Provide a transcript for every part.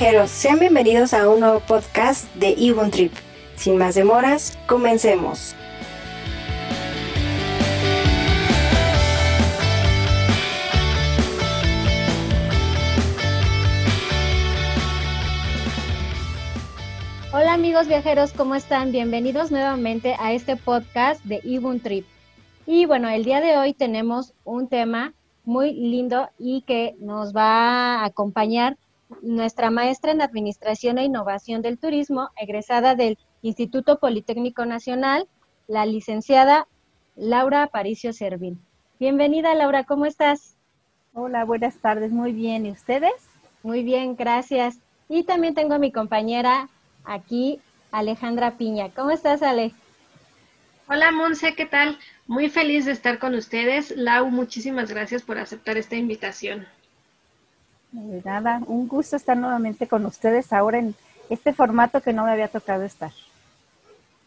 viajeros, sean bienvenidos a un nuevo podcast de Ibun Trip. Sin más demoras, comencemos. Hola amigos viajeros, ¿cómo están? Bienvenidos nuevamente a este podcast de Ibun Trip. Y bueno, el día de hoy tenemos un tema muy lindo y que nos va a acompañar nuestra maestra en Administración e Innovación del Turismo, egresada del Instituto Politécnico Nacional, la licenciada Laura Aparicio Servín. Bienvenida, Laura, ¿cómo estás? Hola, buenas tardes, muy bien. ¿Y ustedes? Muy bien, gracias. Y también tengo a mi compañera aquí, Alejandra Piña. ¿Cómo estás, Ale? Hola, Monse, ¿qué tal? Muy feliz de estar con ustedes. Lau, muchísimas gracias por aceptar esta invitación. De nada, un gusto estar nuevamente con ustedes ahora en este formato que no me había tocado estar.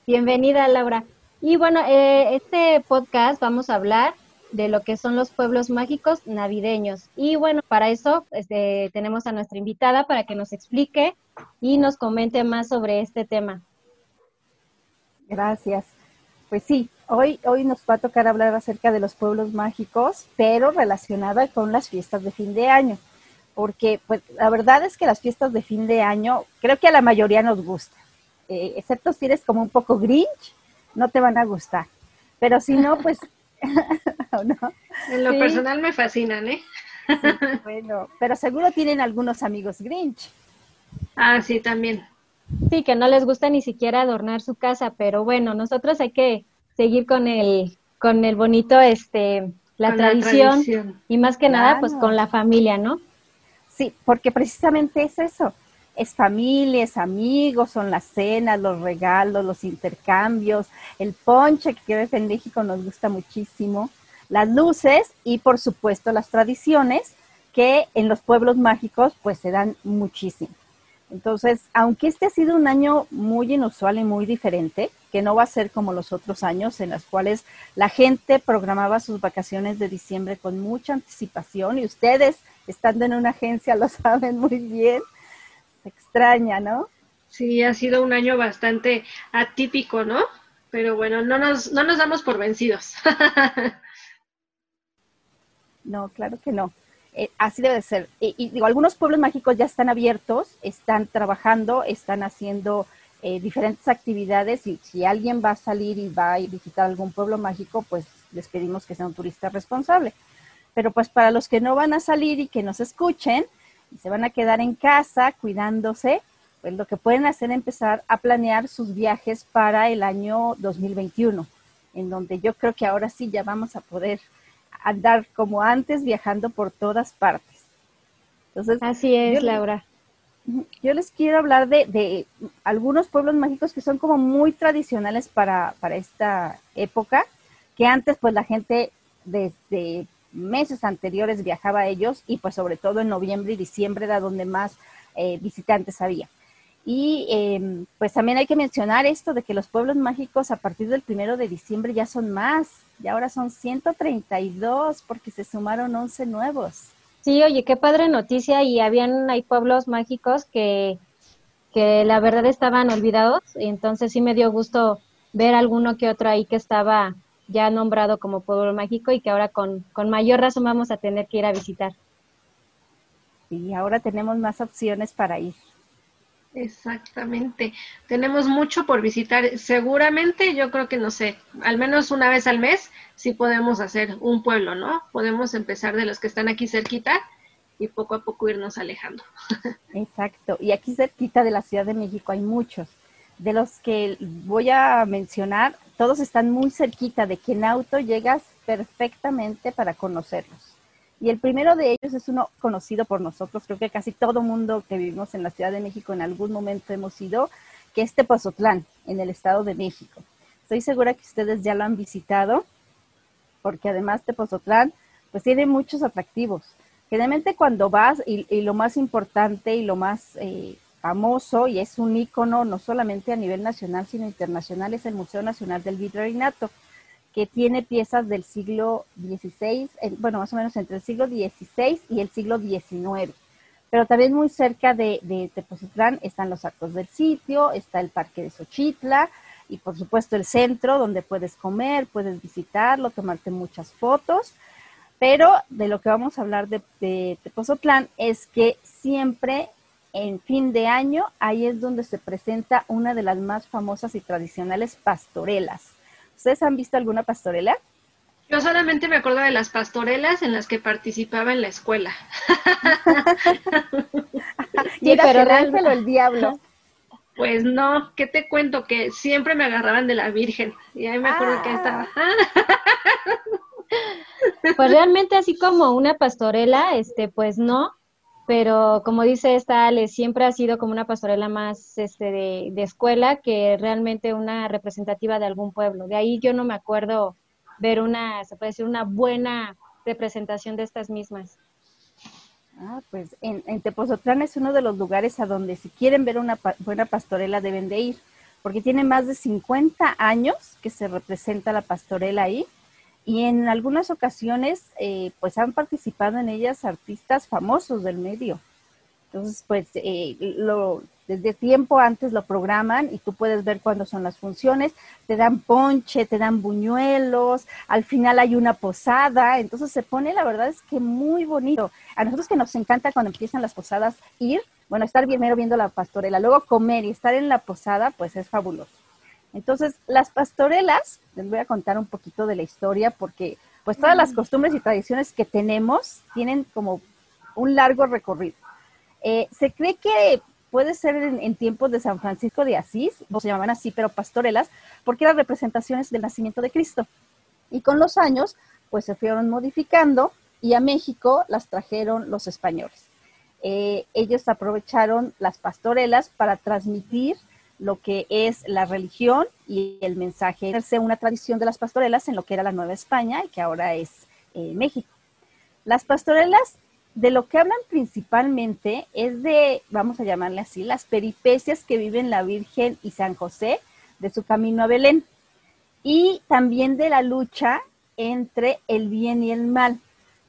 Bienvenida, Laura. Y bueno, eh, este podcast vamos a hablar de lo que son los pueblos mágicos navideños. Y bueno, para eso este, tenemos a nuestra invitada para que nos explique y nos comente más sobre este tema. Gracias. Pues sí, hoy, hoy nos va a tocar hablar acerca de los pueblos mágicos, pero relacionada con las fiestas de fin de año porque pues la verdad es que las fiestas de fin de año creo que a la mayoría nos gustan, eh, excepto si eres como un poco grinch, no te van a gustar, pero si no, pues... En lo personal me fascinan, ¿eh? bueno, pero seguro tienen algunos amigos grinch. Ah, sí, también. Sí, que no les gusta ni siquiera adornar su casa, pero bueno, nosotros hay que seguir con el, con el bonito, este, la, tradición, y más que nada, pues con la familia, ¿no? Sí, porque precisamente es eso. Es familia, es amigos, son las cenas, los regalos, los intercambios, el ponche que en México nos gusta muchísimo, las luces y por supuesto las tradiciones que en los pueblos mágicos pues se dan muchísimo. Entonces, aunque este ha sido un año muy inusual y muy diferente, que no va a ser como los otros años en los cuales la gente programaba sus vacaciones de diciembre con mucha anticipación y ustedes, estando en una agencia, lo saben muy bien, se extraña, ¿no? Sí, ha sido un año bastante atípico, ¿no? Pero bueno, no nos, no nos damos por vencidos. no, claro que no. Eh, así debe ser. Y, digo, algunos pueblos mágicos ya están abiertos, están trabajando, están haciendo eh, diferentes actividades y si alguien va a salir y va a visitar algún pueblo mágico, pues les pedimos que sea un turista responsable. Pero pues para los que no van a salir y que nos escuchen y se van a quedar en casa cuidándose, pues lo que pueden hacer es empezar a planear sus viajes para el año 2021, en donde yo creo que ahora sí ya vamos a poder andar como antes viajando por todas partes. Entonces, Así es, Laura. Yo les quiero hablar de, algunos pueblos mágicos que son como muy tradicionales para, para esta época, que antes pues la gente desde meses anteriores viajaba a ellos y pues sobre todo en noviembre y diciembre era donde más eh, visitantes había. Y em, pues también hay que mencionar esto de que los pueblos mágicos a partir del primero de diciembre ya son más, y ahora son 132 porque se sumaron 11 nuevos. Sí, oye, qué padre noticia y habían, hay pueblos mágicos que, que la verdad estaban olvidados entonces sí me dio gusto ver alguno que otro ahí que estaba ya nombrado como pueblo mágico y que ahora con, con mayor razón vamos a tener que ir a visitar. Y ahora tenemos más opciones para ir. Exactamente. Tenemos mucho por visitar. Seguramente yo creo que, no sé, al menos una vez al mes sí podemos hacer un pueblo, ¿no? Podemos empezar de los que están aquí cerquita y poco a poco irnos alejando. Exacto. Y aquí cerquita de la Ciudad de México hay muchos. De los que voy a mencionar, todos están muy cerquita de que en auto llegas perfectamente para conocerlos. Y el primero de ellos es uno conocido por nosotros, creo que casi todo mundo que vivimos en la Ciudad de México en algún momento hemos ido, que es Tepozotlán, en el Estado de México. Estoy segura que ustedes ya lo han visitado, porque además Tepozotlán pues tiene muchos atractivos. Generalmente cuando vas, y, lo más importante y lo más eh, famoso, y es un ícono no solamente a nivel nacional, sino internacional, es el Museo Nacional del Virreinato que tiene piezas del siglo XVI, bueno, más o menos entre el siglo XVI y el siglo XIX. pero también muy cerca de, de están los actos del sitio, está el parque de Xochitla y por supuesto el centro donde puedes comer, puedes visitarlo, tomarte muchas fotos. Pero de lo que vamos a hablar de, de Tepozotlán es que siempre en fin de año, ahí es donde se presenta una de las más famosas y tradicionales pastorelas. ¿Ustedes han visto alguna pastorela? Yo solamente me acuerdo de las pastorelas en las que participaba en la escuela. ¿Y pero el ángel o el diablo? Pues no, ¿qué te cuento? Que siempre me agarraban de la Virgen. Y ahí me acuerdo que ah. estaba. pues realmente así como una pastorela, este, pues no, pero como dice esta Ale, siempre ha sido como una pastorela más este, de, escuela que realmente una representativa de algún pueblo. De ahí yo no me acuerdo ver una, se puede decir, una buena representación de estas mismas. Ah, pues en, en Tepozotlán es uno de los lugares a donde si quieren ver una buena pastorela deben de ir, porque tiene más de 50 años que se representa la pastorela ahí y en algunas ocasiones eh, pues han participado en ellas artistas famosos del medio. Entonces, pues eh, lo, desde tiempo antes lo programan y tú puedes ver cuándo son las funciones, te dan ponche, te dan buñuelos, al final hay una posada, entonces se pone, la verdad es que muy bonito. A nosotros que nos encanta cuando empiezan las posadas ir, bueno, estar primero viendo la pastorela, luego comer y estar en la posada, pues es fabuloso. Entonces, las pastorelas, les voy a contar un poquito de la historia porque pues todas las costumbres y tradiciones que tenemos tienen como un largo recorrido. Eh, se cree que puede ser en, tiempos de San Francisco de Asís, o se llamaban así, pero pastorelas, porque eran representaciones del nacimiento de Cristo. Y con los años, pues se fueron modificando y a México las trajeron los españoles. Eh, ellos aprovecharon las pastorelas para transmitir lo que es la religión y el mensaje. Hacerse una tradición de las pastorelas en lo que era la Nueva España y que ahora es eh, México. Las pastorelas de lo que hablan principalmente es de, vamos a llamarle así, las peripecias que viven la Virgen y San José de su camino a Belén y también de la lucha entre el bien y el mal,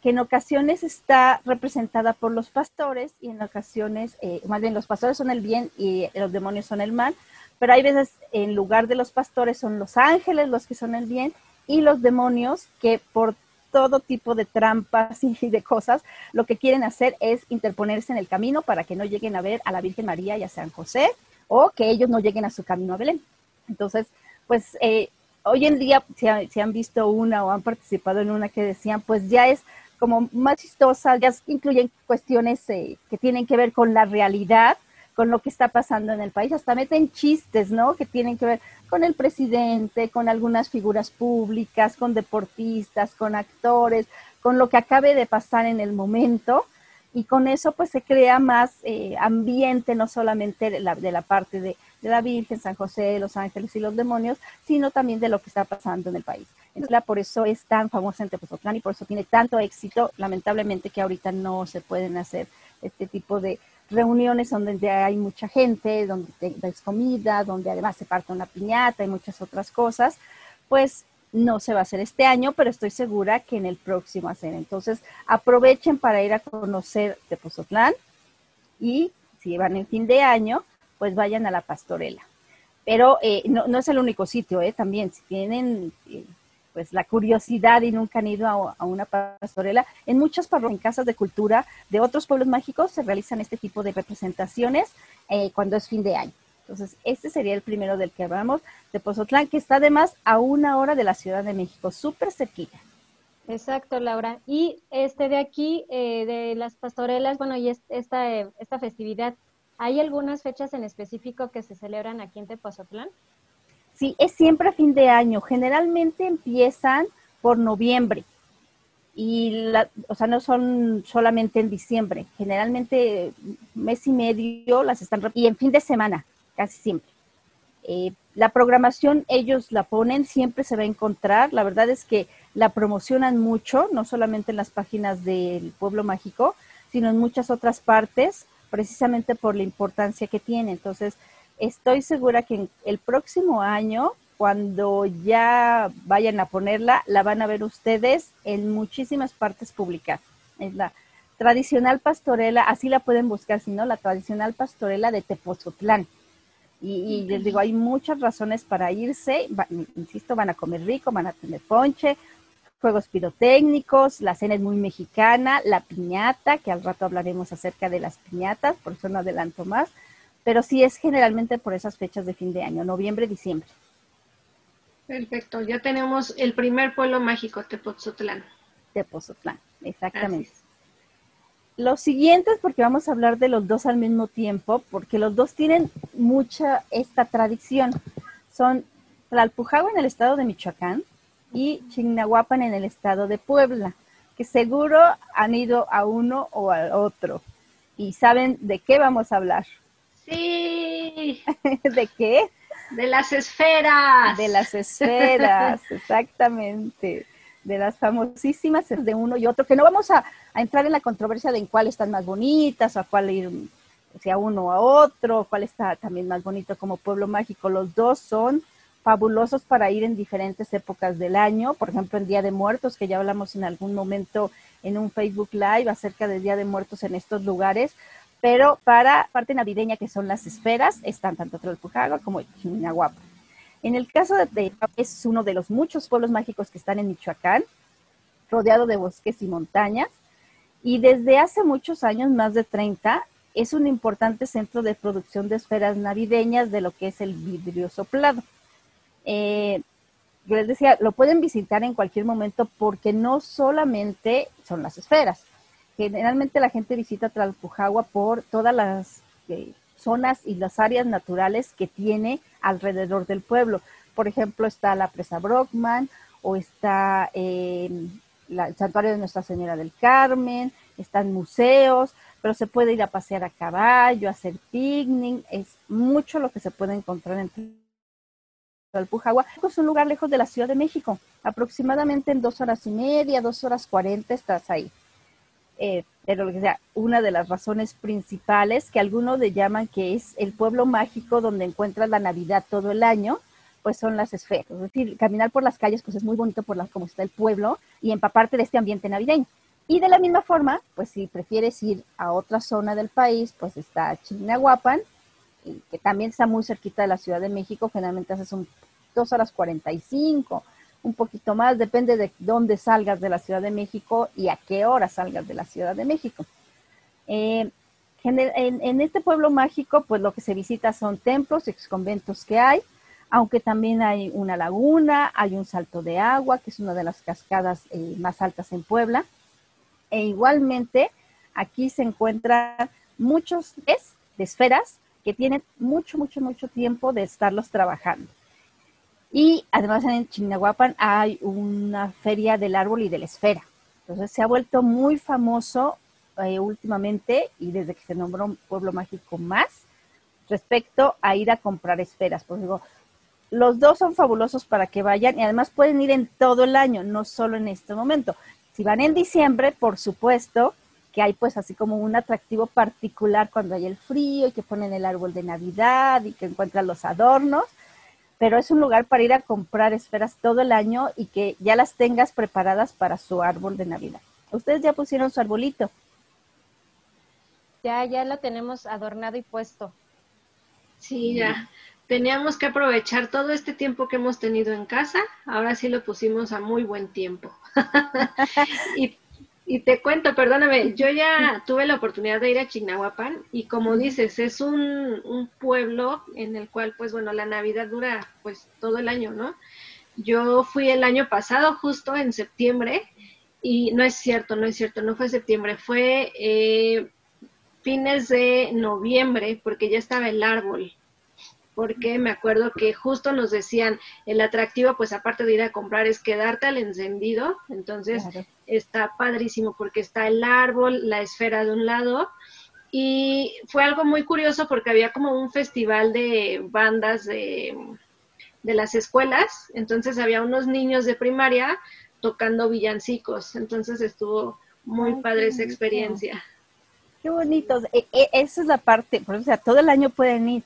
que en ocasiones está representada por los pastores y en ocasiones, eh, más bien los pastores son el bien y los demonios son el mal, pero hay veces en lugar de los pastores son los ángeles los que son el bien y los demonios que por todo tipo de trampas y de cosas, lo que quieren hacer es interponerse en el camino para que no lleguen a ver a la Virgen María y a San José o que ellos no lleguen a su camino a Belén. Entonces, pues eh, hoy en día, si, han visto una o han participado en una que decían, pues ya es como más chistosa, ya incluyen cuestiones eh, que tienen que ver con la realidad, con lo que está pasando en el país, hasta meten chistes, ¿no? Que tienen que ver con el presidente, con algunas figuras públicas, con deportistas, con actores, con lo que acabe de pasar en el momento. Y con eso pues se crea más eh, ambiente, no solamente de la, de la parte de, la Virgen, San José, los ángeles y los demonios, sino también de lo que está pasando en el país. Entonces, por eso es tan famosa en Tepozotlán y por eso tiene tanto éxito, lamentablemente que ahorita no se pueden hacer este tipo de, reuniones donde hay mucha gente, donde te das comida, donde además se parte una piñata y muchas otras cosas, pues no se va a hacer este año, pero estoy segura que en el próximo hacer. Entonces, aprovechen para ir a conocer Tepozotlán y si van en fin de año, pues vayan a la pastorela. Pero eh, no, es el único sitio, ¿eh? también si tienen eh, pues la curiosidad y nunca han ido a, una pastorela. En muchas parroquias, en casas de cultura de otros pueblos mágicos se realizan este tipo de representaciones eh, cuando es fin de año. Entonces, este sería el primero del que hablamos, de Pozotlán, que está además a una hora de la Ciudad de México, súper cerquita. Exacto, Laura. Y este de aquí, eh, de las pastorelas, bueno, y esta, esta festividad, ¿hay algunas fechas en específico que se celebran aquí en Tepozotlán? Sí, es siempre a fin de año. Generalmente empiezan por noviembre. Y, la, o sea, no son solamente en diciembre. Generalmente mes y medio las están... Y en fin de semana, casi siempre. Eh, la programación ellos la ponen, siempre se va a encontrar. La verdad es que la promocionan mucho, no solamente en las páginas del Pueblo Mágico, sino en muchas otras partes, precisamente por la importancia que tiene. Entonces, estoy segura que el próximo año, cuando ya vayan a ponerla, la van a ver ustedes en muchísimas partes públicas. Es la, tradicional pastorela, así la pueden buscar, si no, la tradicional pastorela de Tepozotlán. Y, les digo, hay muchas razones para irse, insisto, van a comer rico, van a tener ponche, juegos pirotécnicos, la cena es muy mexicana, la piñata, que al rato hablaremos acerca de las piñatas, por eso no adelanto más, pero sí es generalmente por esas fechas de fin de año, noviembre, diciembre. Perfecto, ya tenemos el primer pueblo mágico, Tepozotlán. Tepozotlán, exactamente. Los siguientes, porque vamos a hablar de los dos al mismo tiempo, porque los dos tienen mucha esta tradición. Son Tlalpujagua en el estado de Michoacán y Chignahuapan en el estado de Puebla, que seguro han ido a uno o al otro. Y saben de qué vamos a hablar. Sí. ¿De qué? De las esferas. De las esferas, exactamente. De las famosísimas de uno y otro, que no vamos a, entrar en la controversia de en cuál están más bonitas, o a cuál ir, sea uno a otro, cuál está también más bonito como pueblo mágico. Los dos son fabulosos para ir en diferentes épocas del año, por ejemplo, en Día de Muertos, que ya hablamos en algún momento en un Facebook Live acerca del Día de Muertos en estos lugares, pero para parte navideña, que son las esferas, están tanto Tlalpujagua como Chinahuapa. En el caso de es uno de los muchos pueblos mágicos que están en Michoacán, rodeado de bosques y montañas, y desde hace muchos años, más de 30, es un importante centro de producción de esferas navideñas de lo que es el vidrio soplado. Eh, yo les decía, lo pueden visitar en cualquier momento porque no solamente son las esferas, Generalmente la gente visita Tlalpujagua por todas las eh, zonas y las áreas naturales que tiene alrededor del pueblo. Por ejemplo, está la presa Brockman o está el santuario de Nuestra Señora del Carmen, están museos, pero se puede ir a pasear a caballo, a hacer picnic, es mucho lo que se puede encontrar en Tlalpujagua. Es un lugar lejos de la Ciudad de México, aproximadamente en dos horas y media, dos horas cuarenta estás ahí. Eh, pero sea, una de las razones principales que algunos le llaman que es el pueblo mágico donde encuentras la Navidad todo el año, pues son las esferas. Es decir, caminar por las calles, pues es muy bonito por la, como está el pueblo y empaparte de este ambiente navideño. Y de la misma forma, pues si prefieres ir a otra zona del país, pues está Chignahuapan, que también está muy cerquita de la Ciudad de México, generalmente haces un dos horas 45 un poquito más, depende de dónde salgas de la Ciudad de México y a qué hora salgas de la Ciudad de México. Eh, en, este pueblo mágico, pues lo que se visita son templos exconventos que hay, aunque también hay una laguna, hay un salto de agua, que es una de las cascadas eh, más altas en Puebla, e igualmente aquí se encuentran muchos de esferas que tienen mucho, mucho, mucho tiempo de estarlos trabajando. Y además en Chignahuapan hay una feria del árbol y de la esfera. Entonces se ha vuelto muy famoso eh, últimamente y desde que se nombró pueblo mágico más respecto a ir a comprar esferas. Por digo, los dos son fabulosos para que vayan y además pueden ir en todo el año, no solo en este momento. Si van en diciembre, por supuesto que hay pues así como un atractivo particular cuando hay el frío y que ponen el árbol de Navidad y que encuentran los adornos pero es un lugar para ir a comprar esferas todo el año y que ya las tengas preparadas para su árbol de Navidad. ¿Ustedes ya pusieron su arbolito? Ya, ya lo tenemos adornado y puesto. Sí, ya. Teníamos que aprovechar todo este tiempo que hemos tenido en casa. Ahora sí lo pusimos a muy buen tiempo. y y te cuento, perdóname, yo ya tuve la oportunidad de ir a Chignahuapan y como dices, es un, un, pueblo en el cual, pues bueno, la Navidad dura pues todo el año, ¿no? Yo fui el año pasado, justo en septiembre, y no es cierto, no es cierto, no fue septiembre, fue eh, fines de noviembre, porque ya estaba el árbol porque me acuerdo que justo nos decían, el atractivo, pues aparte de ir a comprar, es quedarte al encendido, entonces está padrísimo porque está el árbol, la esfera de un lado, y fue algo muy curioso porque había como un festival de bandas de, de las escuelas, entonces había unos niños de primaria tocando villancicos, entonces estuvo muy padre esa experiencia. Qué bonitos, e, e, esa es la parte, o sea, todo el año pueden ir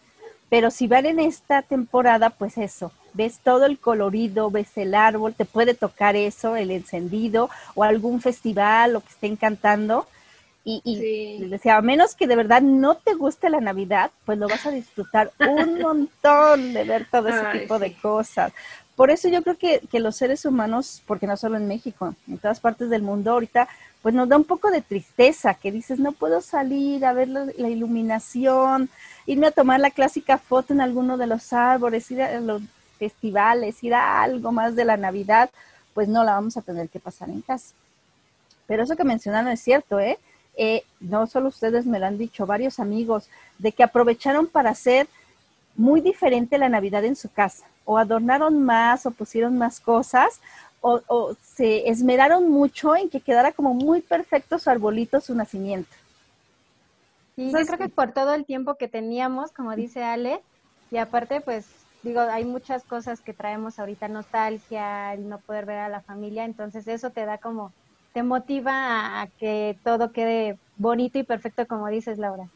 pero si van en esta temporada, pues eso, ves todo el colorido, ves el árbol, te puede tocar eso, el encendido o algún festival o que estén cantando. Y, les decía, a menos que de verdad no te guste la Navidad, pues lo vas a disfrutar un montón de ver todo ese tipo de cosas. Por eso yo creo que, que, los seres humanos, porque no solo en México, en todas partes del mundo ahorita, pues nos da un poco de tristeza, que dices, no puedo salir a ver la, la iluminación, irme a tomar la clásica foto en alguno de los árboles, ir a los festivales, ir a algo más de la Navidad, pues no la vamos a tener que pasar en casa. Pero eso que mencionaron es cierto, ¿eh? Eh, no solo ustedes me lo han dicho, varios amigos, de que aprovecharon para hacer muy diferente la Navidad en su casa, o adornaron más, o pusieron más cosas, o, se esmeraron mucho en que quedara como muy perfecto su arbolito, su nacimiento. Y yo creo que por todo el tiempo que teníamos, como dice Ale, y aparte, pues digo, hay muchas cosas que traemos ahorita, nostalgia, el no poder ver a la familia, entonces eso te da como te motiva a, que todo quede bonito y perfecto, como dices, Laura.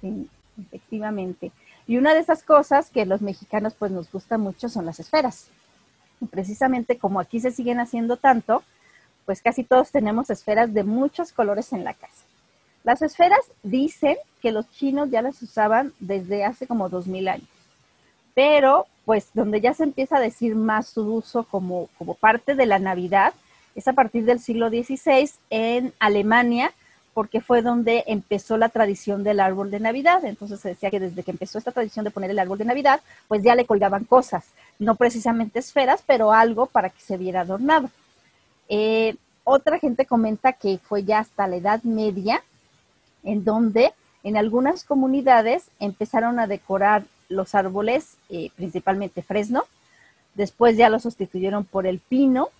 Sí, efectivamente. Y una de esas cosas que los mexicanos pues nos gusta mucho son las esferas. Y precisamente como aquí se siguen haciendo tanto, pues casi todos tenemos esferas de muchos colores en la casa. Las esferas dicen que los chinos ya las usaban desde hace como dos mil años, pero pues donde ya se empieza a decir más su uso como, como parte de la Navidad es a partir del siglo XVI en Alemania, porque fue donde empezó la tradición del árbol de Navidad. Entonces se decía que desde que empezó esta tradición de poner el árbol de Navidad, pues ya le colgaban cosas, no precisamente esferas, pero algo para que se viera adornado. Eh, otra gente comenta que fue ya hasta la Edad Media, en donde en algunas comunidades empezaron a decorar los árboles, eh, principalmente fresno, después ya lo sustituyeron por el pino,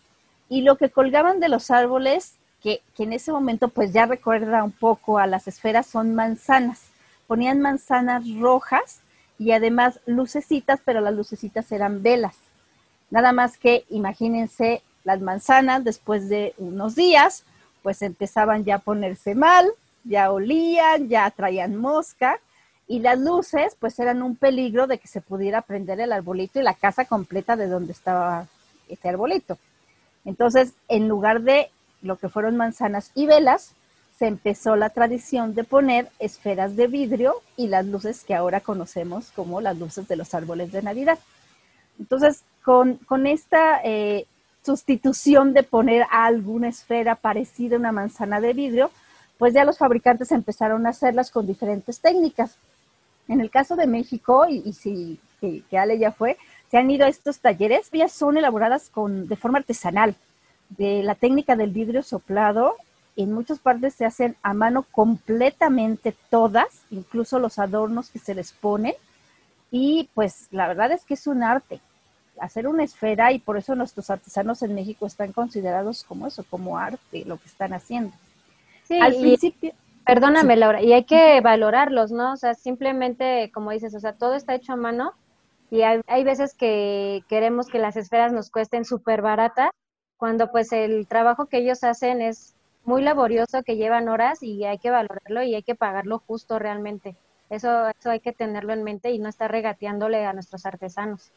y lo que colgaban de los árboles, que, en ese momento pues ya recuerda un poco a las esferas, son manzanas. Ponían manzanas rojas y además lucecitas, pero las lucecitas eran velas. Nada más que imagínense las manzanas después de unos días, pues empezaban ya a ponerse mal, ya olían, ya traían mosca y las luces pues eran un peligro de que se pudiera prender el arbolito y la casa completa de donde estaba este arbolito. Entonces, en lugar de lo que fueron manzanas y velas, se empezó la tradición de poner esferas de vidrio y las luces que ahora conocemos como las luces de los árboles de Navidad. Entonces, con, esta eh, sustitución de poner alguna esfera parecida a una manzana de vidrio, pues ya los fabricantes empezaron a hacerlas con diferentes técnicas. En el caso de México, y, si que, Ale ya fue, se han ido a estos talleres, ya son elaboradas con, de forma artesanal. De la técnica del vidrio soplado, en muchas partes se hacen a mano completamente todas, incluso los adornos que se les ponen. Y pues la verdad es que es un arte, hacer una esfera y por eso nuestros artesanos en México están considerados como eso, como arte, lo que están haciendo. Sí, al principio... Perdóname, Laura, y hay que valorarlos, ¿no? O sea, simplemente, como dices, o sea, todo está hecho a mano y hay, hay veces que queremos que las esferas nos cuesten súper baratas, cuando pues el trabajo que ellos hacen es muy laborioso, que llevan horas y hay que valorarlo y hay que pagarlo justo realmente. Eso, eso hay que tenerlo en mente y no estar regateándole a nuestros artesanos.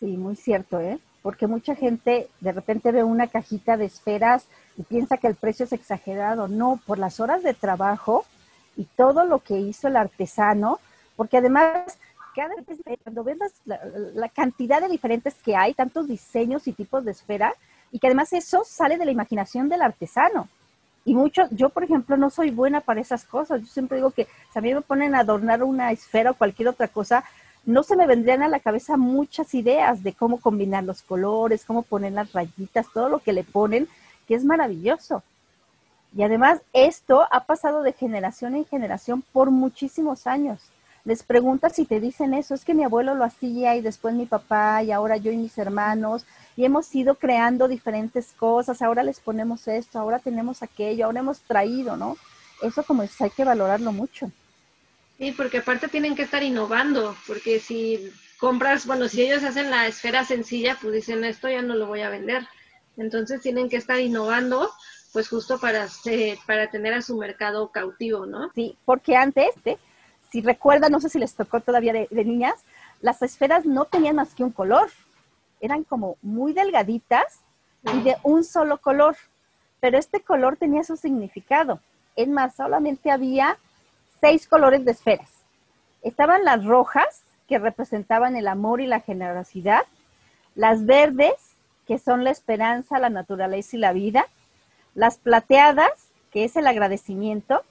Sí, muy cierto, ¿eh? Porque mucha gente de repente ve una cajita de esferas y piensa que el precio es exagerado. No, por las horas de trabajo y todo lo que hizo el artesano, porque además cada vez cuando ves la, cantidad de diferentes que hay, tantos diseños y tipos de esfera, y que además eso sale de la imaginación del artesano. Y muchos, yo por ejemplo no soy buena para esas cosas, yo siempre digo que si a mí me ponen a adornar una esfera o cualquier otra cosa, no se me vendrían a la cabeza muchas ideas de cómo combinar los colores, cómo poner las rayitas, todo lo que le ponen, que es maravilloso. Y además esto ha pasado de generación en generación por muchísimos años les preguntas si te dicen eso, es que mi abuelo lo hacía y después mi papá y ahora yo y mis hermanos y hemos ido creando diferentes cosas, ahora les ponemos esto, ahora tenemos aquello, ahora hemos traído, ¿no? Eso como es, hay que valorarlo mucho. Sí, porque aparte tienen que estar innovando, porque si compras, bueno, si ellos hacen la esfera sencilla, pues dicen esto ya no lo voy a vender. Entonces tienen que estar innovando, pues justo para, para tener a su mercado cautivo, ¿no? Sí, porque antes, ¿eh? Si recuerdan, no sé si les tocó todavía de, niñas, las esferas no tenían más que un color, eran como muy delgaditas y de un solo color, pero este color tenía su significado. Es más, solamente había seis colores de esferas. Estaban las rojas, que representaban el amor y la generosidad, las verdes, que son la esperanza, la naturaleza y la vida, las plateadas, que es el agradecimiento,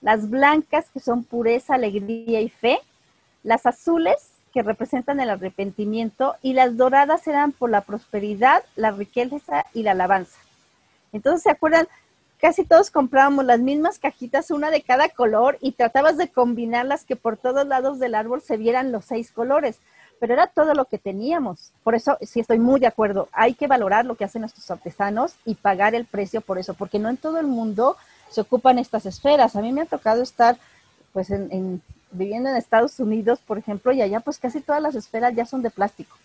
las blancas, que son pureza, alegría y fe, las azules, que representan el arrepentimiento, y las doradas eran por la prosperidad, la riqueza y la alabanza. Entonces, ¿se acuerdan? Casi todos comprábamos las mismas cajitas, una de cada color, y tratabas de combinarlas que por todos lados del árbol se vieran los seis colores pero era todo lo que teníamos. Por eso sí estoy muy de acuerdo. Hay que valorar lo que hacen nuestros artesanos y pagar el precio por eso, porque no en todo el mundo se ocupan estas esferas. A mí me ha tocado estar, pues, en, viviendo en Estados Unidos, por ejemplo, y allá, pues, casi todas las esferas ya son de plástico.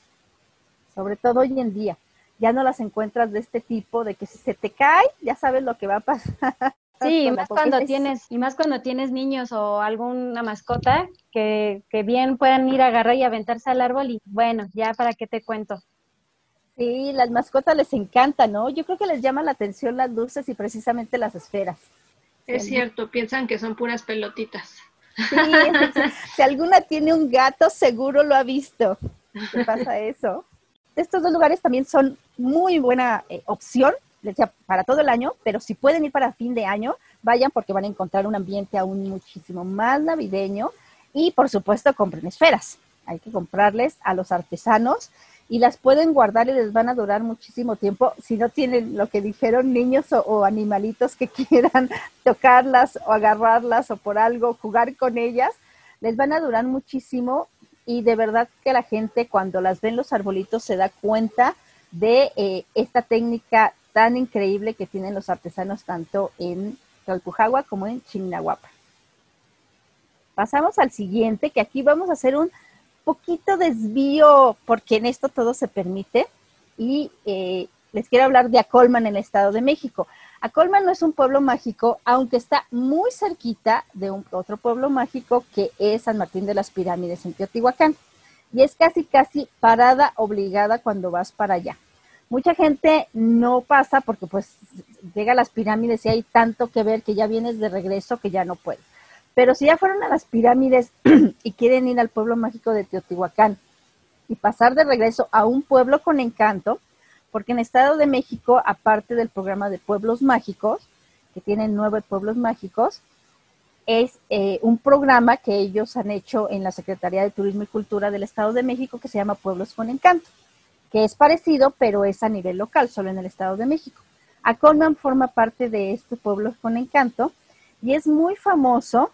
Sobre todo hoy en día. Ya no las encuentras de este tipo, de que si se te cae, ya sabes lo que va a pasar. Sí, y más cuando tienes, y más cuando tienes niños o alguna mascota que, que bien puedan ir a agarrar y aventarse al árbol y bueno, ya para qué te cuento. Sí, las mascotas les encanta, ¿no? Yo creo que les llama la atención las luces y precisamente las esferas. Es cierto, piensan que son puras pelotitas. Sí, si alguna tiene un gato, seguro lo ha visto. ¿Qué pasa eso? Estos dos lugares también son muy buena eh, opción decía, para todo el año, pero si pueden ir para fin de año, vayan porque van a encontrar un ambiente aún muchísimo más navideño y por supuesto compren esferas. Hay que comprarles a los artesanos y las pueden guardar y les van a durar muchísimo tiempo si no tienen lo que dijeron niños o, animalitos que quieran tocarlas o agarrarlas o por algo jugar con ellas, les van a durar muchísimo y de verdad que la gente cuando las ven los arbolitos se da cuenta de eh, esta técnica tan increíble que tienen los artesanos tanto en Calpujagua como en Chignahuapa. Pasamos al siguiente, que aquí vamos a hacer un poquito desvío, porque en esto todo se permite, y eh, les quiero hablar de Acolman en el Estado de México. Acolman no es un pueblo mágico, aunque está muy cerquita de un, otro pueblo mágico que es San Martín de las Pirámides en Teotihuacán. Y es casi, casi parada obligada cuando vas para allá. Mucha gente no pasa porque pues llega a las pirámides y hay tanto que ver que ya vienes de regreso que ya no puedes. Pero si ya fueron a las pirámides y quieren ir al pueblo mágico de Teotihuacán y pasar de regreso a un pueblo con encanto, porque en Estado de México, aparte del programa de pueblos mágicos, que tienen nueve pueblos mágicos, es eh, un programa que ellos han hecho en la Secretaría de Turismo y Cultura del Estado de México que se llama Pueblos con Encanto que es parecido, pero es a nivel local, solo en el Estado de México. Acolman forma parte de este pueblo con encanto y es muy famoso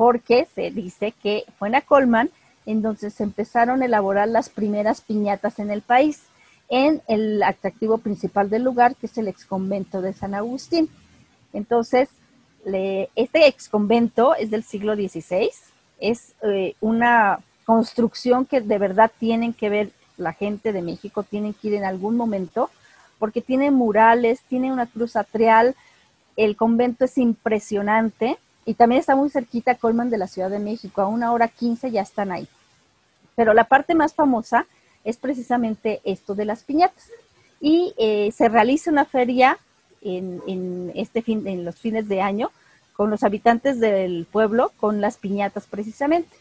porque se dice que fue en Acolman en donde se empezaron a elaborar las primeras piñatas en el país, en el atractivo principal del lugar, que es el exconvento de San Agustín. Entonces, este exconvento es del siglo XVI, es eh, una construcción que de verdad tienen que ver la gente de México tiene que ir en algún momento, porque tiene murales, tiene una cruz atrial, el convento es impresionante y también está muy cerquita Colman de la Ciudad de México, a una hora quince ya están ahí. Pero la parte más famosa es precisamente esto de las piñatas. Y eh, se realiza una feria en, en, este fin, en los fines de año con los habitantes del pueblo con las piñatas precisamente.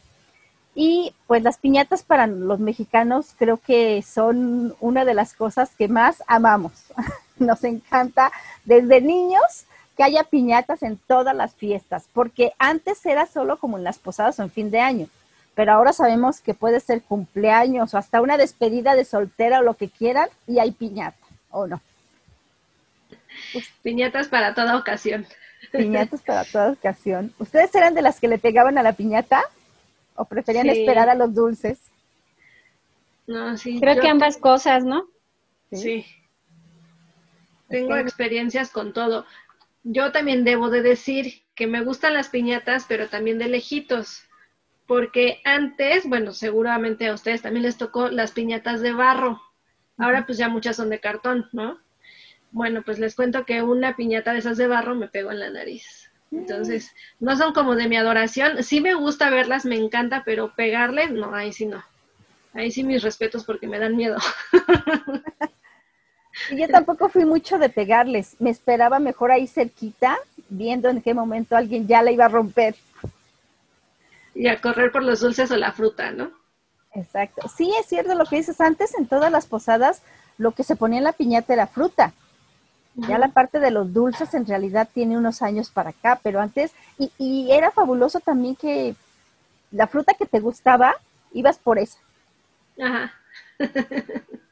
Y pues las piñatas para los mexicanos creo que son una de las cosas que más amamos. Nos encanta desde niños que haya piñatas en todas las fiestas, porque antes era solo como en las posadas o en fin de año, pero ahora sabemos que puede ser cumpleaños o hasta una despedida de soltera o lo que quieran y hay piñata, ¿o no? Piñatas para toda ocasión. Piñatas para toda ocasión. ¿Ustedes eran de las que le pegaban a la piñata? ¿O preferían esperar a los dulces? No, sí. Creo que ambas cosas, ¿no? Sí. Tengo experiencias con todo. Yo también debo de decir que me gustan las piñatas, pero también de lejitos. Porque antes, bueno, seguramente a ustedes también les tocó las piñatas de barro. Ahora pues ya muchas son de cartón, ¿no? Bueno, pues les cuento que una piñata de esas de barro me pegó en la nariz. Entonces, no son como de mi adoración. Sí me gusta verlas, me encanta, pero pegarle, no, ahí sí no. Ahí sí mis respetos porque me dan miedo. Y yo tampoco fui mucho de pegarles. Me esperaba mejor ahí cerquita, viendo en qué momento alguien ya la iba a romper. Y a correr por los dulces o la fruta, ¿no? Exacto. Sí, es cierto lo que dices antes, en todas las posadas lo que se ponía en la piñata era fruta. Ya la parte de los dulces en realidad tiene unos años para acá, pero antes, y, y era fabuloso también que la fruta que te gustaba, ibas por esa. Ajá.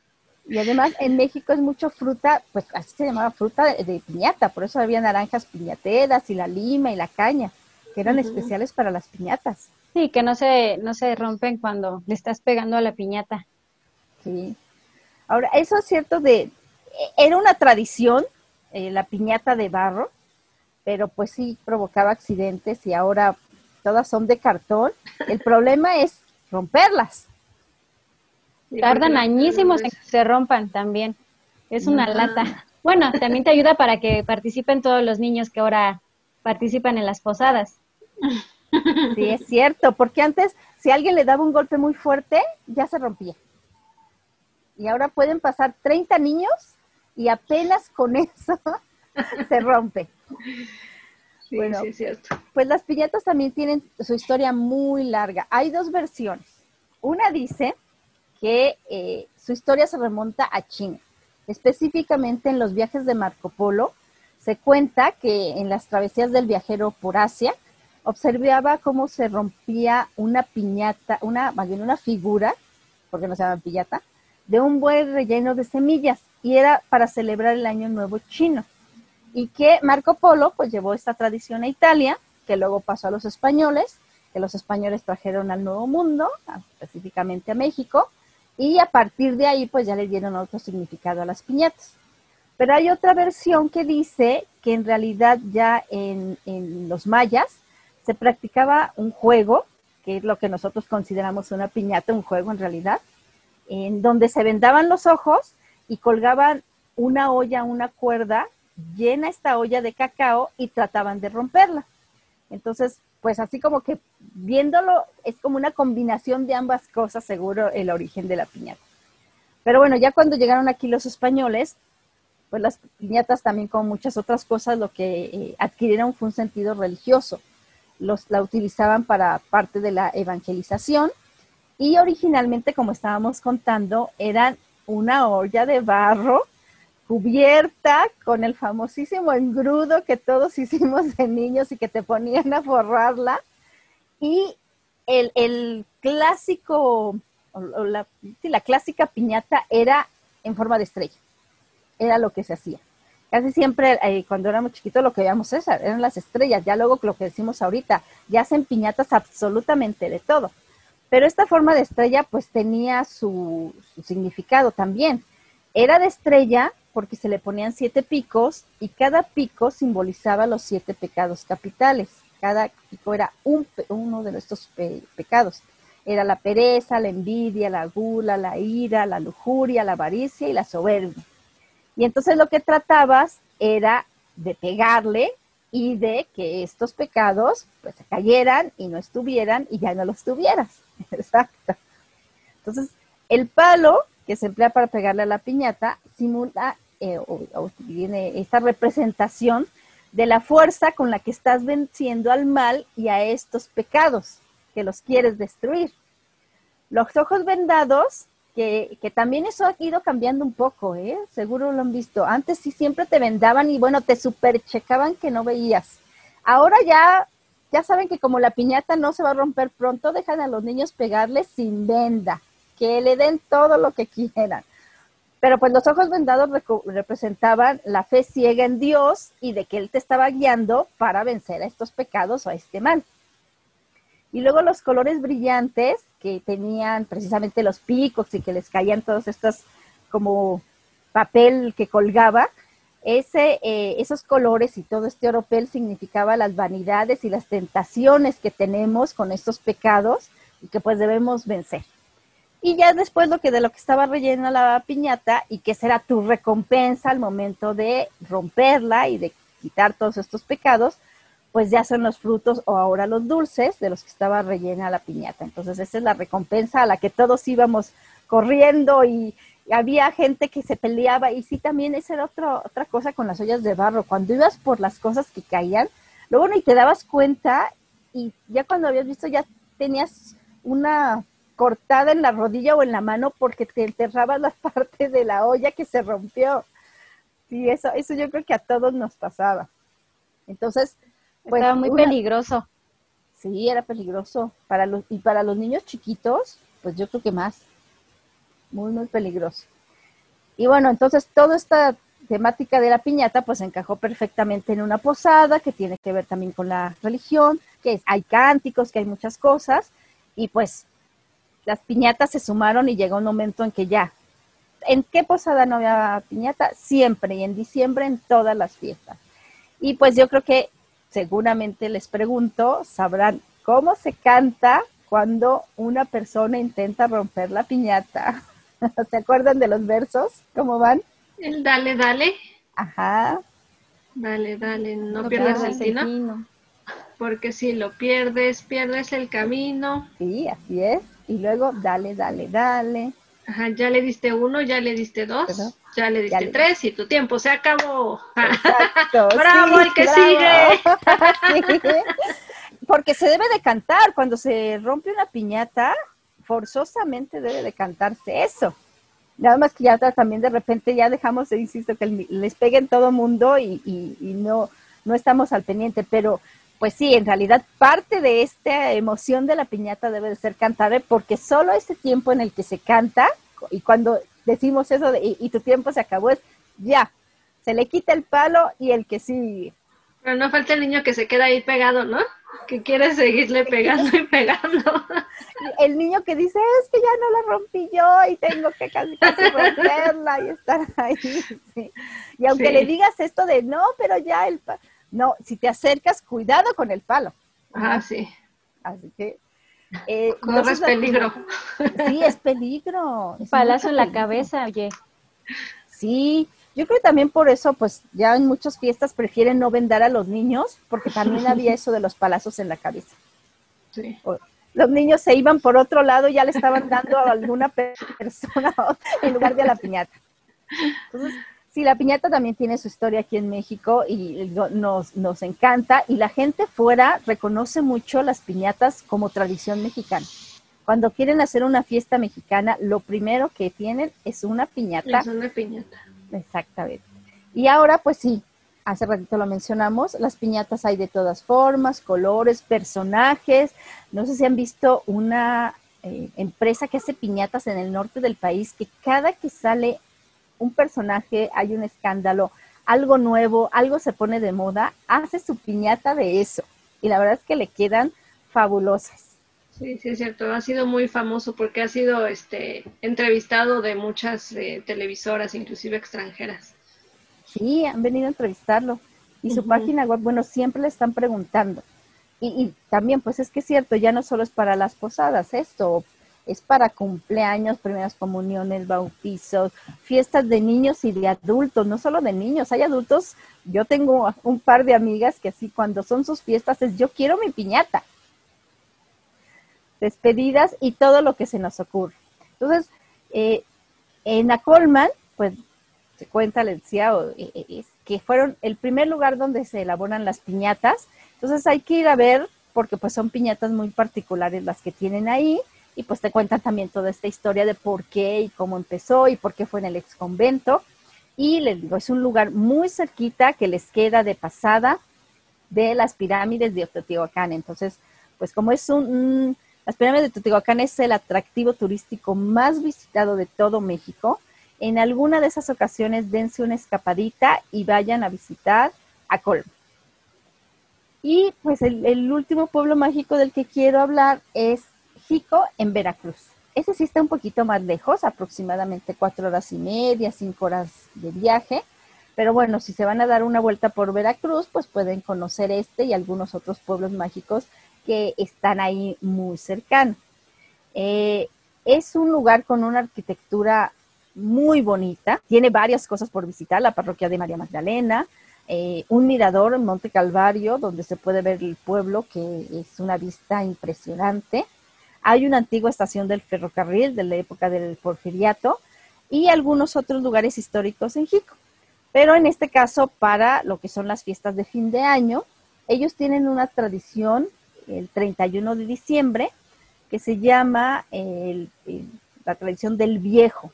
y además en México es mucho fruta, pues así se llamaba fruta de, piñata, por eso había naranjas piñateras y la lima y la caña, que eran especiales para las piñatas. Sí, que no se, no se rompen cuando le estás pegando a la piñata. Sí. Ahora, eso es cierto de, era una tradición, eh, la piñata de barro, pero pues sí provocaba accidentes y ahora todas son de cartón. El problema es romperlas. Tardan añísimos en que se rompan también. Es una lata. Bueno, también te ayuda para que participen todos los niños que ahora participan en las posadas. Sí, es cierto, porque antes si alguien le daba un golpe muy fuerte, ya se rompía. Y ahora pueden pasar 30 niños y apenas con eso se rompe. bueno, sí, es cierto. Pues las piñatas también tienen su historia muy larga. Hay dos versiones. Una dice que eh, su historia se remonta a China. Específicamente en los viajes de Marco Polo, se cuenta que en las travesías del viajero por Asia, observaba cómo se rompía una piñata, una, más bien una figura, porque no se llama piñata, de un buen relleno de semillas y era para celebrar el Año Nuevo chino. Y que Marco Polo pues llevó esta tradición a Italia, que luego pasó a los españoles, que los españoles trajeron al Nuevo Mundo, específicamente a México, y a partir de ahí pues ya le dieron otro significado a las piñatas. Pero hay otra versión que dice que en realidad ya en, los mayas se practicaba un juego, que es lo que nosotros consideramos una piñata, un juego en realidad, en donde se vendaban los ojos y colgaban una olla, una cuerda, llena esta olla de cacao y trataban de romperla. Entonces, pues así como que viéndolo, es como una combinación de ambas cosas, seguro, el origen de la piñata. Pero bueno, ya cuando llegaron aquí los españoles, pues las piñatas también como muchas otras cosas, lo que eh, adquirieron fue un sentido religioso. Los, la utilizaban para parte de la evangelización y originalmente, como estábamos contando, eran una olla de barro cubierta con el famosísimo engrudo que todos hicimos de niños y que te ponían a forrarla. Y el, clásico, la, la clásica piñata era en forma de estrella. Era lo que se hacía. Casi siempre, eh, cuando éramos chiquitos, lo que veíamos eran las estrellas. Ya luego lo que decimos ahorita, ya hacen piñatas absolutamente de todo. Pero esta forma de estrella, pues tenía su significado también. Era de estrella porque se le ponían siete picos y cada pico simbolizaba los siete pecados capitales. Cada pico era un, uno de estos pecados. Era la pereza, la envidia, la gula, la ira, la lujuria, la avaricia y la soberbia. Y entonces lo que tratabas era de pegarle y de que estos pecados pues cayeran y no estuvieran y ya no los tuvieras. Exacto. Entonces, el palo que se emplea para pegarle a la piñata simula eh, o, viene esta representación de la fuerza con la que estás venciendo al mal y a estos pecados que los quieres destruir. Los ojos vendados, que, que, también eso ha ido cambiando un poco, ¿eh? seguro lo han visto. Antes sí siempre te vendaban y bueno, te superchecaban que no veías. Ahora ya, ya saben que como la piñata no se va a romper pronto, dejan a los niños pegarles sin venda, que le den todo lo que quieran. Pero pues los ojos vendados representaban la fe ciega en Dios y de que Él te estaba guiando para vencer a estos pecados o a este mal. Y luego los colores brillantes que tenían precisamente los picos y que les caían todos estos como papel que colgaba, ese, eh, esos colores y todo este oropel significaba las vanidades y las tentaciones que tenemos con estos pecados y que pues debemos vencer. Y ya después lo que de lo que estaba rellena la piñata y que será tu recompensa al momento de romperla y de quitar todos estos pecados, pues ya son los frutos o ahora los dulces de los que estaba rellena la piñata. Entonces esa es la recompensa a la que todos íbamos corriendo y, había gente que se peleaba y sí también esa era otra otra cosa con las ollas de barro. Cuando ibas por las cosas que caían, luego ni te dabas cuenta y ya cuando habías visto ya tenías una cortada en la rodilla o en la mano porque te enterrabas la parte de la olla que se rompió. Sí, eso, eso yo creo que a todos nos pasaba. Entonces, pues, Estaba muy peligroso. Sí, era peligroso. Para los, y para los niños chiquitos, pues yo creo que más. Muy, muy peligroso. Y bueno, entonces toda esta temática de la piñata pues encajó perfectamente en una posada que tiene que ver también con la religión, que hay cánticos, que hay muchas cosas. Y pues las piñatas se sumaron y llegó un momento en que ya, ¿en qué posada no había piñata? Siempre, y en diciembre en todas las fiestas. Y pues yo creo que seguramente les pregunto, sabrán cómo se canta cuando una persona intenta romper la piñata. ¿Se acuerdan de los versos? ¿Cómo van? El dale, dale. Ajá. Dale, dale, no, pierdas el tino. Porque si lo pierdes, pierdes el camino. Sí, así es. Y luego, dale, dale, dale. Ajá, ya le diste uno, ya le diste dos, ya le diste tres y tu tiempo se acabó. Exacto. ¡Bravo, el que sigue! Porque se debe de cantar. Cuando se rompe una piñata, forzosamente debe de cantarse eso. Nada más que ya también de repente ya dejamos, insisto, que les peguen todo mundo y, y, y no, no estamos al pendiente, pero pues sí, en realidad parte de esta emoción de la piñata debe de ser cantar, ¿eh? porque solo ese tiempo en el que se canta, y cuando decimos eso de, y, tu tiempo se acabó, es ya, se le quita el palo y el que sí. Pero no falta el niño que se queda ahí pegado, ¿no? Que quiere seguirle pegando y pegando. El niño que dice, es que ya no la rompí yo y tengo que casi, casi romperla y estar ahí. Y aunque le digas esto de, no, pero ya el... No, si te acercas, cuidado con el palo. Ah, sí. Así que. Eh, Corres peligro. Sí, es peligro. Palazo en la cabeza, oye. Sí, yo creo que también por eso, pues ya en muchas fiestas prefieren no vendar a los niños, porque también había eso de los palazos en la cabeza. Sí. los niños se iban por otro lado y ya le estaban dando a alguna persona en lugar de a la piñata. Entonces, Sí, la piñata también tiene su historia aquí en México y nos, nos encanta y la gente fuera reconoce mucho las piñatas como tradición mexicana. Cuando quieren hacer una fiesta mexicana, lo primero que tienen es una piñata. Es una piñata. Exactamente. Y ahora, pues sí, hace ratito lo mencionamos, las piñatas hay de todas formas, colores, personajes. No sé si han visto una eh, empresa que hace piñatas en el norte del país que cada que sale un personaje, hay un escándalo, algo nuevo, algo se pone de moda, hace su piñata de eso. Y la verdad es que le quedan fabulosas. Sí, sí, es cierto. Ha sido muy famoso porque ha sido este entrevistado de muchas eh, televisoras, inclusive extranjeras. Sí, han venido a entrevistarlo. Y su página web, bueno, siempre le están preguntando. Y, y, también, pues es que es cierto, ya no solo es para las posadas esto, es para cumpleaños, primeras comuniones, bautizos, fiestas de niños y de adultos, no solo de niños, hay adultos, yo tengo un par de amigas que así cuando son sus fiestas es yo quiero mi piñata. Despedidas y todo lo que se nos ocurre. Entonces, eh, en Acolman, pues se cuenta, les decía, eh, eh, es que fueron el primer lugar donde se elaboran las piñatas. Entonces hay que ir a ver, porque pues son piñatas muy particulares las que tienen ahí y pues te cuentan también toda esta historia de por qué y cómo empezó y por qué fue en el ex convento. Y les digo, es un lugar muy cerquita que les queda de pasada de las pirámides de Teotihuacán. Entonces, pues como es un, las pirámides de Teotihuacán es el atractivo turístico más visitado de todo México, en alguna de esas ocasiones dense una escapadita y vayan a visitar a Colma. Y pues el último pueblo mágico del que quiero hablar es Jico en Veracruz. Ese sí está un poquito más lejos, aproximadamente cuatro horas y media, cinco horas de viaje. Pero bueno, si se van a dar una vuelta por Veracruz, pues pueden conocer este y algunos otros pueblos mágicos que están ahí muy cercanos. Eh, es un lugar con una arquitectura muy bonita. Tiene varias cosas por visitar, la parroquia de María Magdalena, eh, un mirador en Monte Calvario, donde se puede ver el pueblo, que es una vista impresionante. Hay una antigua estación del ferrocarril de la época del porfiriato. y algunos otros lugares históricos en Jico. Pero en este caso, para lo que son las fiestas de fin de año, ellos tienen una tradición el 31 de diciembre que se llama la tradición del viejo.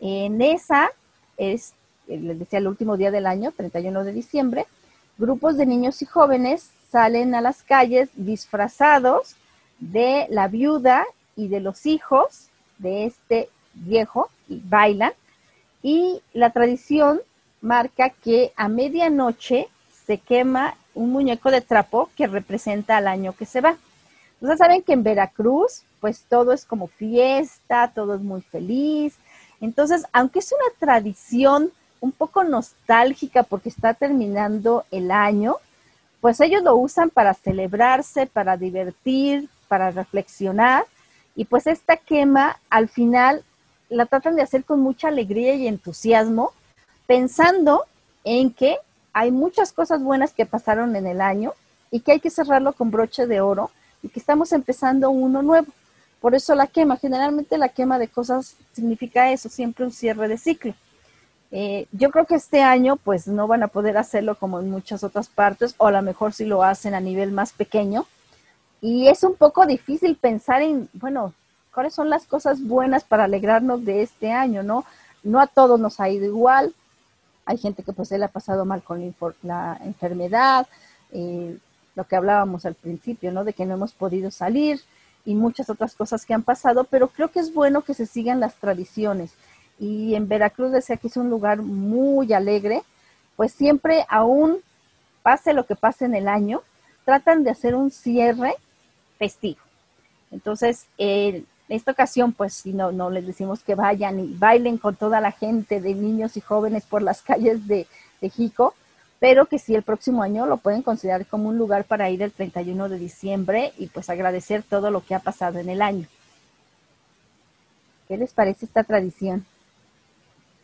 En esa es, les decía, el último día del año, 31 de diciembre, grupos de niños y jóvenes salen a las calles disfrazados de la viuda y de los hijos de este viejo y bailan. Y la tradición marca que a medianoche se quema un muñeco de trapo que representa al año que se va. Ustedes saben que en Veracruz, pues todo es como fiesta, todo es muy feliz. Entonces, aunque es una tradición un poco nostálgica porque está terminando el año, pues ellos lo usan para celebrarse, para divertir, para reflexionar. Y pues esta quema al final la tratan de hacer con mucha alegría y entusiasmo, pensando en que hay muchas cosas buenas que pasaron en el año y que hay que cerrarlo con broche de oro y que estamos empezando uno nuevo. Por eso la quema, generalmente la quema de cosas significa eso, siempre un cierre de ciclo. Eh, yo creo que este año pues no van a poder hacerlo como en muchas otras partes o a lo mejor si lo hacen a nivel más pequeño. Y es un poco difícil pensar en, bueno, cuáles son las cosas buenas para alegrarnos de este año, ¿no? No a todos nos ha ido igual. Hay gente que pues le ha pasado mal con la, enfermedad, eh, lo que hablábamos al principio, ¿no? De que no hemos podido salir y muchas otras cosas que han pasado, pero creo que es bueno que se sigan las tradiciones y en Veracruz decía que es un lugar muy alegre, pues siempre aún pase lo que pase en el año, tratan de hacer un cierre festivo. Entonces, en esta ocasión, pues si no, no les decimos que vayan y bailen con toda la gente de niños y jóvenes por las calles de, de Jico, pero que sí el próximo año lo pueden considerar como un lugar para ir el 31 de diciembre y pues agradecer todo lo que ha pasado en el año. ¿Qué les parece esta tradición?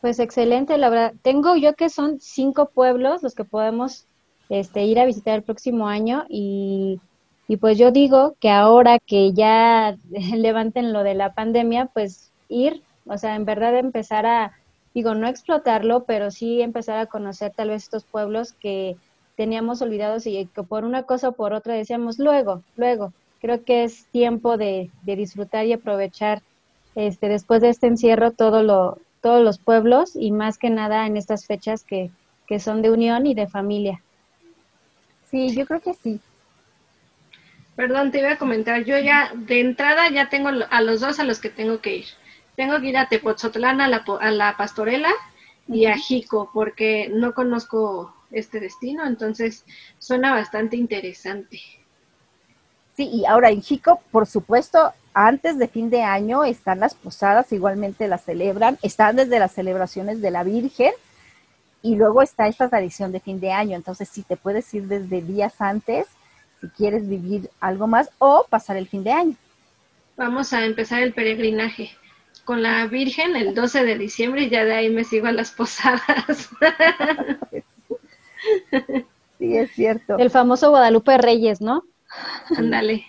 Pues excelente, la verdad. Tengo yo que son cinco pueblos los que podemos este, ir a visitar el próximo año y, y pues yo digo que ahora que ya levanten lo de la pandemia, pues ir, o sea, en verdad empezar a, digo, no explotarlo, pero sí empezar a conocer tal vez estos pueblos que teníamos olvidados y que por una cosa o por otra decíamos luego, luego. Creo que es tiempo de, de disfrutar y aprovechar este, después de este encierro todo lo, todos los pueblos y más que nada en estas fechas que, que son de unión y de familia. Sí, yo creo que sí. Perdón, te iba a comentar, yo ya de entrada ya tengo a los dos a los que tengo que ir. Tengo que ir a Tepotzotlán, a la, a la Pastorela y a Jico, porque no conozco este destino, entonces suena bastante interesante. Sí, y ahora en Jico, por supuesto, antes de fin de año están las posadas, igualmente las celebran, están desde las celebraciones de la Virgen y luego está esta tradición de fin de año. Entonces, si te puedes ir desde días antes, si quieres vivir algo más o pasar el fin de año. Vamos a empezar el peregrinaje con la Virgen el 12 de diciembre y ya de ahí me sigo a las posadas. sí, es cierto. El famoso Guadalupe Reyes, ¿no? Ándale.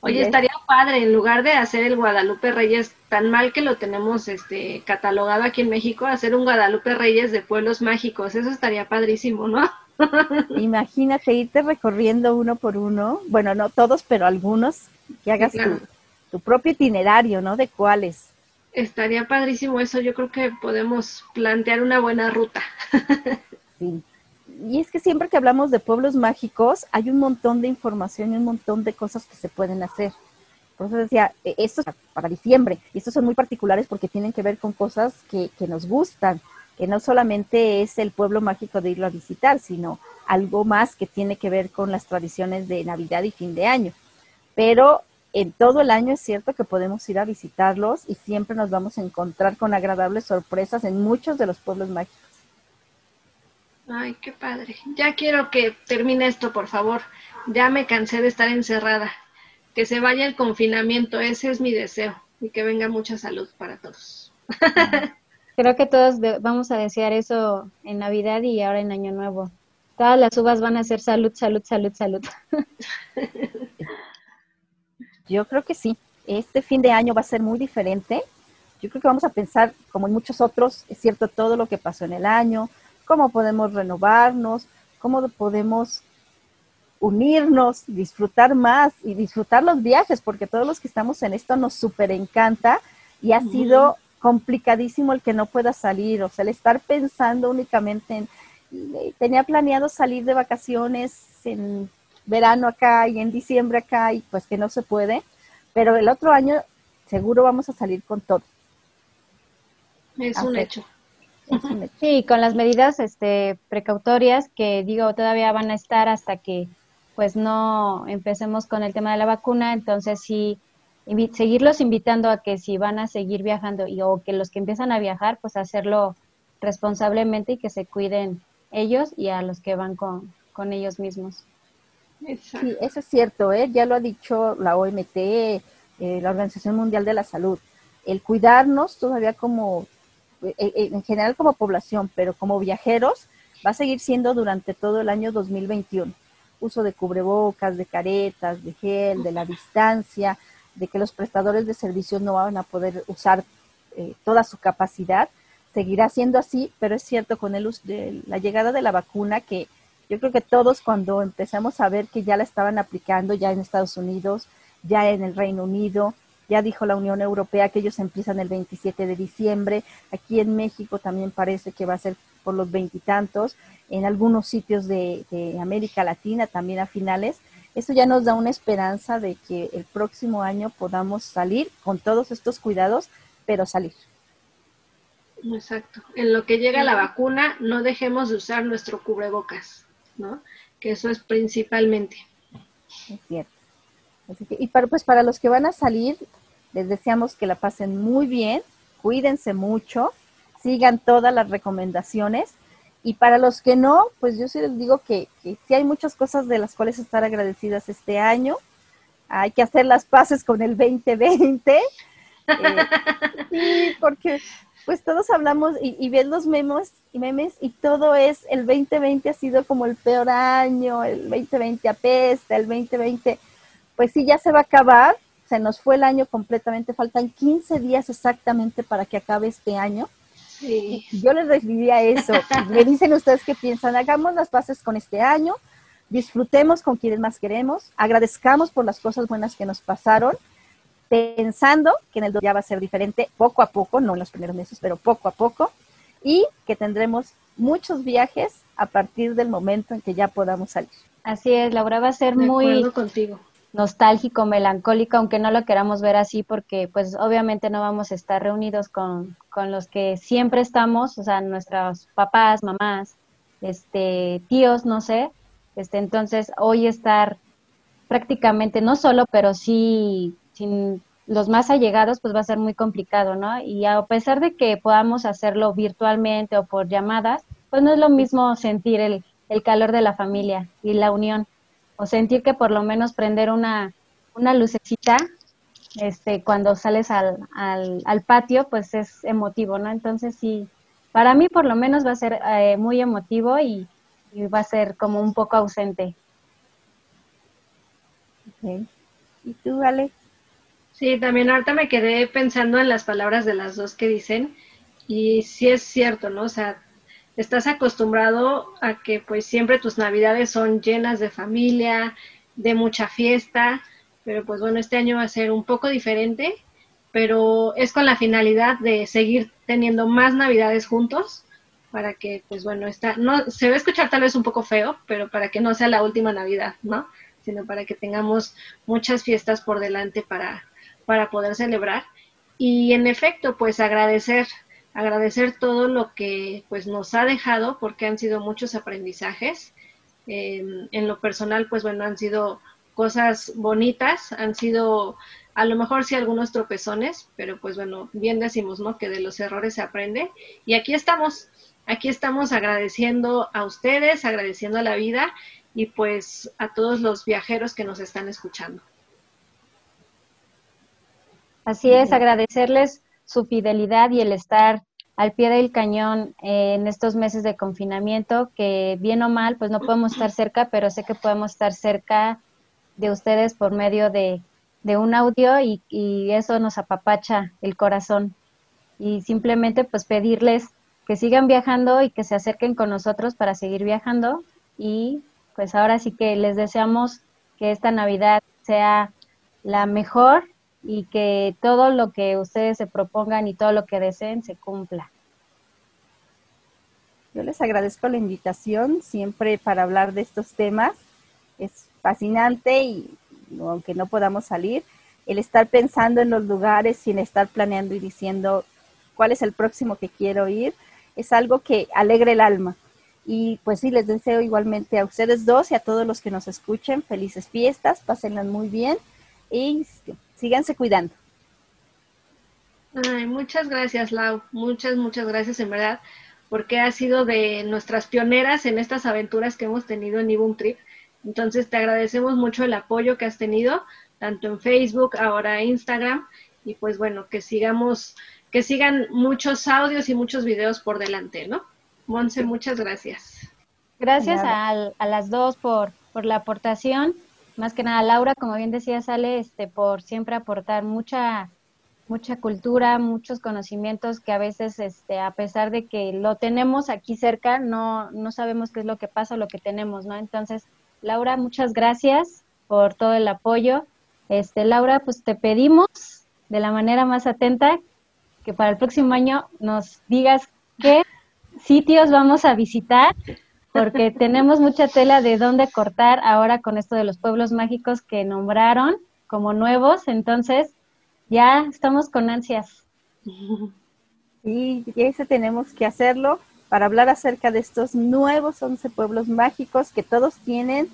Oye, estaría padre, en lugar de hacer el Guadalupe Reyes tan mal que lo tenemos este catalogado aquí en México, hacer un Guadalupe Reyes de pueblos mágicos, eso estaría padrísimo, ¿no? Imagínate irte recorriendo uno por uno, bueno, no todos, pero algunos, que hagas tu, tu propio itinerario, ¿no? De cuáles. Estaría padrísimo eso, yo creo que podemos plantear una buena ruta. sí y es que siempre que hablamos de pueblos mágicos, hay un montón de información y un montón de cosas que se pueden hacer. Por eso decía, e, esto es para diciembre, y estos son muy particulares porque tienen que ver con cosas que, que nos gustan, que no solamente es el pueblo mágico de irlo a visitar, sino algo más que tiene que ver con las tradiciones de Navidad y fin de año. Pero en todo el año es cierto que podemos ir a visitarlos y siempre nos vamos a encontrar con agradables sorpresas en muchos de los pueblos mágicos. Ay, qué padre. Ya quiero que termine esto, por favor. Ya me cansé de estar encerrada. Que se vaya el confinamiento, ese es mi deseo. Y que venga mucha salud para todos. Creo que todos vamos a desear eso en Navidad y ahora en Año Nuevo. Todas las uvas van a ser salud, salud, salud, salud. Yo creo que sí. Este fin de año va a ser muy diferente yo creo que vamos a pensar, como en muchos otros, es cierto todo lo que pasó en el año, cómo podemos renovarnos, cómo podemos unirnos, disfrutar más y disfrutar los viajes, porque todos los que estamos en esto nos súper encanta y ha sido complicadísimo el que no pueda salir, o sea, el estar pensando únicamente en, eh, tenía planeado salir de vacaciones en verano acá y en diciembre acá y pues que no se puede, pero el otro año seguro vamos a salir con todo. Es un hecho. Sí, con las medidas este, precautorias que digo todavía van a estar hasta que pues no empecemos con el tema de la vacuna, entonces sí seguirlos invitando a que si van a seguir viajando y o que los que empiezan a viajar pues hacerlo responsablemente y que se cuiden ellos y a los que van con, con ellos mismos. Sí, eso es cierto, ¿eh? ya lo ha dicho la OMT, eh, la Organización Mundial de la Salud. El cuidarnos todavía como eh, eh, en general como población, pero como viajeros, va a seguir siendo durante todo el año 2021. Uso de cubrebocas, de caretas, de gel, de la distancia, de que los prestadores de servicios no van a poder usar eh, toda su capacidad. Seguirá siendo así, pero es cierto con el, de la llegada de la vacuna que yo creo que todos cuando empezamos a ver que ya la estaban aplicando ya en Estados Unidos, ya en el Reino Unido, ya dijo la Unión Europea que ellos empiezan el 27 de diciembre. Aquí en México también parece que va a ser por los veintitantos. En algunos sitios de, América Latina también a finales. Eso ya nos da una esperanza de que el próximo año podamos salir con todos estos cuidados, pero salir. Exacto. En lo que llega la vacuna, no dejemos de usar nuestro cubrebocas, ¿no? Que eso es principalmente. Es cierto y para, pues para los que van a salir, les deseamos que la pasen muy bien, cuídense mucho, sigan todas las recomendaciones. Y para los que no, pues yo sí les digo que, que sí hay muchas cosas de las cuales estar agradecidas este año. Hay que hacer las paces con el 2020. Eh, sí, porque pues todos hablamos y, y ven los memes y memes y todo es el 2020 ha sido como el peor año, el 2020 apesta, el 2020 pues sí, ya se va a acabar, se nos fue el año completamente, faltan 15 días exactamente para que acabe este año. Sí. Yo les diría eso, me dicen ustedes qué piensan, hagamos las paces con este año, disfrutemos con quienes más queremos, agradezcamos por las cosas buenas que nos pasaron, pensando que en el ya va a ser diferente poco a poco, no en los primeros meses, pero poco a poco, y que tendremos muchos viajes a partir del momento en que ya podamos salir. Así es, Laura, va a ser muy contigo nostálgico, melancólico, aunque no lo queramos ver así, porque pues obviamente no vamos a estar reunidos con, con los que siempre estamos, o sea, nuestros papás, mamás, este, tíos, no sé, este, entonces hoy estar prácticamente, no solo, pero sí sin los más allegados, pues va a ser muy complicado, ¿no? Y a pesar de que podamos hacerlo virtualmente o por llamadas, pues no es lo mismo sentir el, el calor de la familia y la unión o sentir que por lo menos prender una, una lucecita este, cuando sales al, al, patio, pues es emotivo, ¿no? Entonces sí, para mí por lo menos va a ser eh, muy emotivo y, va a ser como un poco ausente. ¿Y tú, Ale? Sí, también ahorita me quedé pensando en las palabras de las dos que dicen y sí es cierto, ¿no? O sea, estás acostumbrado a que pues siempre tus navidades son llenas de familia, de mucha fiesta, pero pues bueno, este año va a ser un poco diferente, pero es con la finalidad de seguir teniendo más navidades juntos para que pues bueno, está no se va a escuchar tal vez un poco feo, pero para que no sea la última Navidad, ¿no? Sino para que tengamos muchas fiestas por delante para para poder celebrar y en efecto, pues agradecer agradecer todo lo que pues nos ha dejado porque han sido muchos aprendizajes. en lo personal, pues bueno, han sido cosas bonitas, han sido a lo mejor sí algunos tropezones, pero pues bueno, bien decimos, ¿no? Que de los errores se aprende. Y aquí estamos, aquí estamos agradeciendo a ustedes, agradeciendo a la vida y pues a todos los viajeros que nos están escuchando. Así es, agradecerles su fidelidad y el estar al pie del cañón eh, en estos meses de confinamiento, que bien o mal, pues no podemos estar cerca, pero sé que podemos estar cerca de ustedes por medio de, un audio y, y, eso nos apapacha el corazón. y simplemente pues pedirles que sigan viajando y que se acerquen con nosotros para seguir viajando y pues ahora sí que les deseamos que esta Navidad sea la mejor y que todo lo que ustedes se propongan y todo lo que deseen se cumpla. Yo les agradezco la invitación siempre para hablar de estos temas. Es fascinante y aunque no podamos salir, el estar pensando en los lugares sin estar planeando y diciendo cuál es el próximo que quiero ir, es algo que alegra el alma. Y pues sí, les deseo igualmente a ustedes dos y a todos los que nos escuchen felices fiestas, pásenlas muy bien y síganse cuidando. Ay, muchas gracias, Lau. Muchas, muchas gracias en verdad, porque has sido de nuestras pioneras en estas aventuras que hemos tenido en Ibum Trip. Entonces te agradecemos mucho el apoyo que has tenido, tanto en Facebook, ahora Instagram, y pues bueno, que sigamos, que sigan muchos audios y muchos videos por delante, ¿no? Monse, muchas gracias. Gracias a, las dos por, por la aportación. Más que nada, Laura, como bien decía, sale este, por siempre aportar mucha, mucha cultura, muchos conocimientos que a veces, este, a pesar de que lo tenemos aquí cerca, no, no sabemos qué es lo que pasa o lo que tenemos, ¿no? Entonces, Laura, muchas gracias por todo el apoyo. Este, Laura, pues te pedimos de la manera más atenta que para el próximo año nos digas qué sitios vamos a visitar, porque tenemos mucha tela de dónde cortar ahora con esto de los pueblos mágicos que nombraron como nuevos, entonces ya estamos con ansias. Y ese tenemos que hacerlo para hablar acerca de estos nuevos 11 pueblos mágicos que todos tienen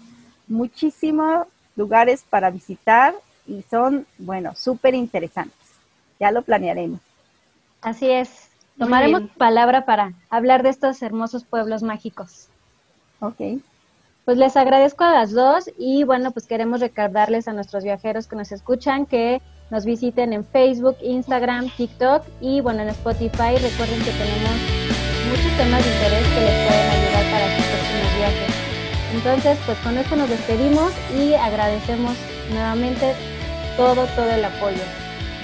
muchísimos lugares para visitar y son, bueno, súper interesantes. Ya lo planearemos. Así es. Tomaremos palabra para hablar de estos hermosos pueblos mágicos. Ok. Pues les agradezco a las dos y bueno, pues queremos recordarles a nuestros viajeros que nos escuchan que nos visiten en Facebook, Instagram, TikTok y bueno, en Spotify. Recuerden que tenemos muchos temas de interés que les pueden ayudar para sus próximos viajes. Entonces, pues con esto nos despedimos y agradecemos nuevamente todo, todo el apoyo.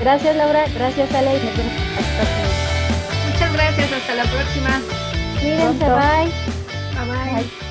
Gracias Laura, gracias Ale y nos vemos Muchas gracias, hasta la próxima. Cuídense, bye. Bye bye.